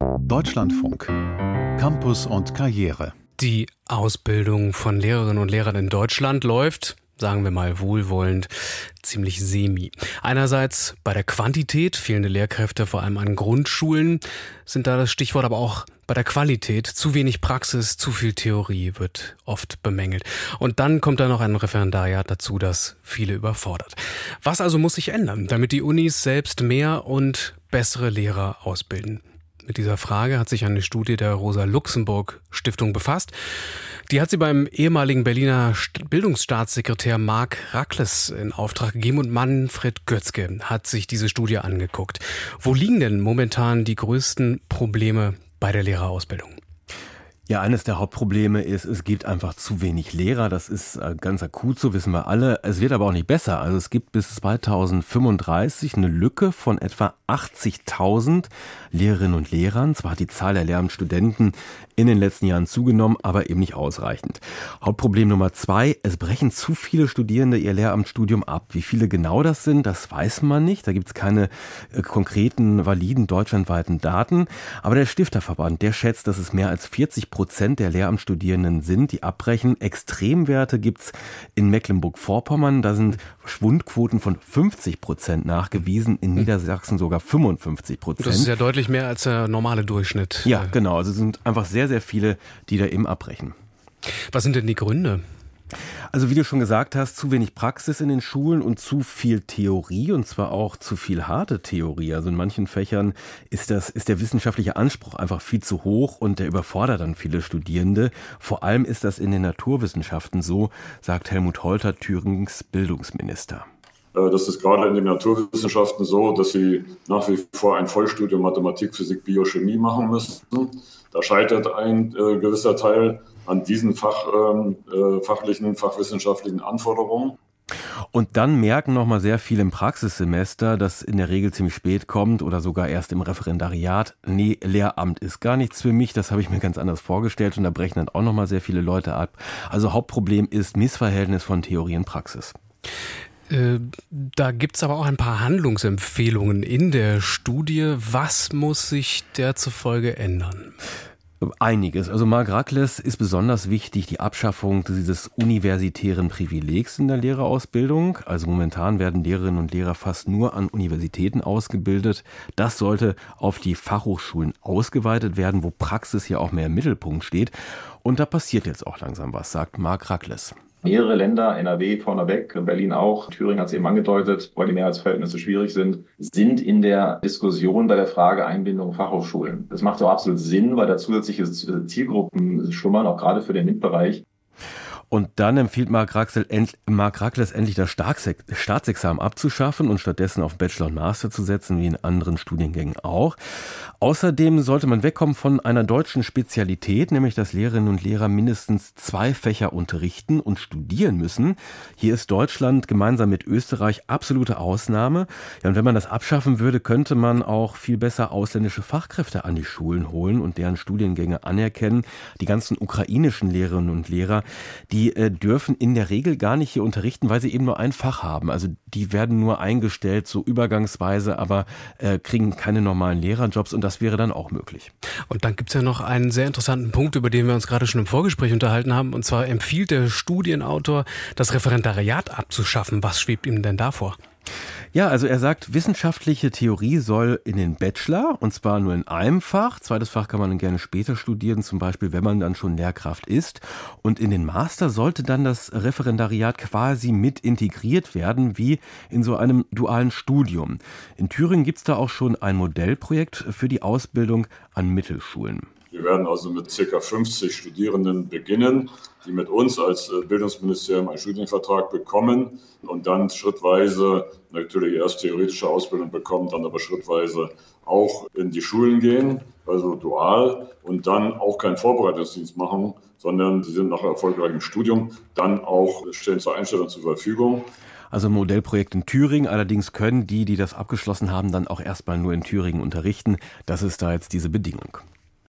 Deutschlandfunk. Campus und Karriere. Die Ausbildung von Lehrerinnen und Lehrern in Deutschland läuft sagen wir mal wohlwollend, ziemlich semi. Einerseits bei der Quantität, fehlende Lehrkräfte vor allem an Grundschulen sind da das Stichwort, aber auch bei der Qualität, zu wenig Praxis, zu viel Theorie wird oft bemängelt. Und dann kommt da noch ein Referendariat dazu, das viele überfordert. Was also muss sich ändern, damit die Unis selbst mehr und bessere Lehrer ausbilden? Mit dieser Frage hat sich eine Studie der Rosa Luxemburg Stiftung befasst. Die hat sie beim ehemaligen Berliner Bildungsstaatssekretär Marc Rackles in Auftrag gegeben und Manfred Götzke hat sich diese Studie angeguckt. Wo liegen denn momentan die größten Probleme bei der Lehrerausbildung? Ja, eines der Hauptprobleme ist, es gibt einfach zu wenig Lehrer. Das ist äh, ganz akut, so wissen wir alle. Es wird aber auch nicht besser. Also es gibt bis 2035 eine Lücke von etwa 80.000 Lehrerinnen und Lehrern. Zwar hat die Zahl der Lehramtsstudenten in den letzten Jahren zugenommen, aber eben nicht ausreichend. Hauptproblem Nummer zwei, es brechen zu viele Studierende ihr Lehramtsstudium ab. Wie viele genau das sind, das weiß man nicht. Da gibt es keine äh, konkreten, validen deutschlandweiten Daten. Aber der Stifterverband, der schätzt, dass es mehr als 40 Prozent der Lehramtsstudierenden sind, die abbrechen. Extremwerte gibt's in Mecklenburg-Vorpommern. Da sind Schwundquoten von 50 Prozent nachgewiesen, in Niedersachsen sogar 55 Prozent. Das ist ja deutlich mehr als der normale Durchschnitt. Ja, genau. Also es sind einfach sehr, sehr viele, die da eben abbrechen. Was sind denn die Gründe? Also wie du schon gesagt hast, zu wenig Praxis in den Schulen und zu viel Theorie und zwar auch zu viel harte Theorie. Also in manchen Fächern ist das ist der wissenschaftliche Anspruch einfach viel zu hoch und der überfordert dann viele Studierende. Vor allem ist das in den Naturwissenschaften so, sagt Helmut Holter, Thürings Bildungsminister. Äh, das ist gerade in den Naturwissenschaften so, dass sie nach wie vor ein Vollstudium Mathematik, Physik, Biochemie machen müssen. Da scheitert ein äh, gewisser Teil an diesen Fach, ähm, äh, fachlichen, fachwissenschaftlichen Anforderungen. Und dann merken noch mal sehr viele im Praxissemester, das in der Regel ziemlich spät kommt oder sogar erst im Referendariat. Nee, Lehramt ist gar nichts für mich, das habe ich mir ganz anders vorgestellt und da brechen dann auch noch mal sehr viele Leute ab. Also Hauptproblem ist Missverhältnis von Theorie und Praxis. Äh, da gibt es aber auch ein paar Handlungsempfehlungen in der Studie. Was muss sich der zufolge ändern? Einiges. Also Mark Rackles ist besonders wichtig die Abschaffung dieses universitären Privilegs in der Lehrerausbildung. Also momentan werden Lehrerinnen und Lehrer fast nur an Universitäten ausgebildet. Das sollte auf die Fachhochschulen ausgeweitet werden, wo Praxis ja auch mehr im Mittelpunkt steht. Und da passiert jetzt auch langsam was, sagt Mark Rackles. Mehrere Länder, NRW vorneweg, Berlin auch, Thüringen hat es eben angedeutet, weil die Mehrheitsverhältnisse schwierig sind, sind in der Diskussion bei der Frage Einbindung Fachhochschulen. Das macht auch absolut Sinn, weil da zusätzliche Zielgruppen schlummern, auch gerade für den MINT-Bereich. Und dann empfiehlt Mark, Raxel, Mark Rackles endlich das Staatsexamen abzuschaffen und stattdessen auf Bachelor und Master zu setzen, wie in anderen Studiengängen auch. Außerdem sollte man wegkommen von einer deutschen Spezialität, nämlich dass Lehrerinnen und Lehrer mindestens zwei Fächer unterrichten und studieren müssen. Hier ist Deutschland gemeinsam mit Österreich absolute Ausnahme. Ja, und wenn man das abschaffen würde, könnte man auch viel besser ausländische Fachkräfte an die Schulen holen und deren Studiengänge anerkennen. Die ganzen ukrainischen Lehrerinnen und Lehrer, die die äh, dürfen in der Regel gar nicht hier unterrichten, weil sie eben nur ein Fach haben. Also die werden nur eingestellt, so übergangsweise, aber äh, kriegen keine normalen Lehrerjobs und das wäre dann auch möglich. Und dann gibt es ja noch einen sehr interessanten Punkt, über den wir uns gerade schon im Vorgespräch unterhalten haben. Und zwar empfiehlt der Studienautor, das Referendariat abzuschaffen. Was schwebt ihm denn davor? Ja, also er sagt, wissenschaftliche Theorie soll in den Bachelor und zwar nur in einem Fach. Zweites Fach kann man dann gerne später studieren, zum Beispiel, wenn man dann schon Lehrkraft ist. Und in den Master sollte dann das Referendariat quasi mit integriert werden, wie in so einem dualen Studium. In Thüringen gibt's da auch schon ein Modellprojekt für die Ausbildung an Mittelschulen. Wir werden also mit ca. 50 Studierenden beginnen, die mit uns als äh, Bildungsministerium einen Studienvertrag bekommen und dann schrittweise natürlich erst theoretische Ausbildung bekommen, dann aber schrittweise auch in die Schulen gehen, also dual und dann auch keinen Vorbereitungsdienst machen, sondern sie sind nach erfolgreichem Studium dann auch stehen zur Einstellung zur Verfügung. Also ein Modellprojekt in Thüringen. Allerdings können die, die das abgeschlossen haben, dann auch erstmal nur in Thüringen unterrichten. Das ist da jetzt diese Bedingung.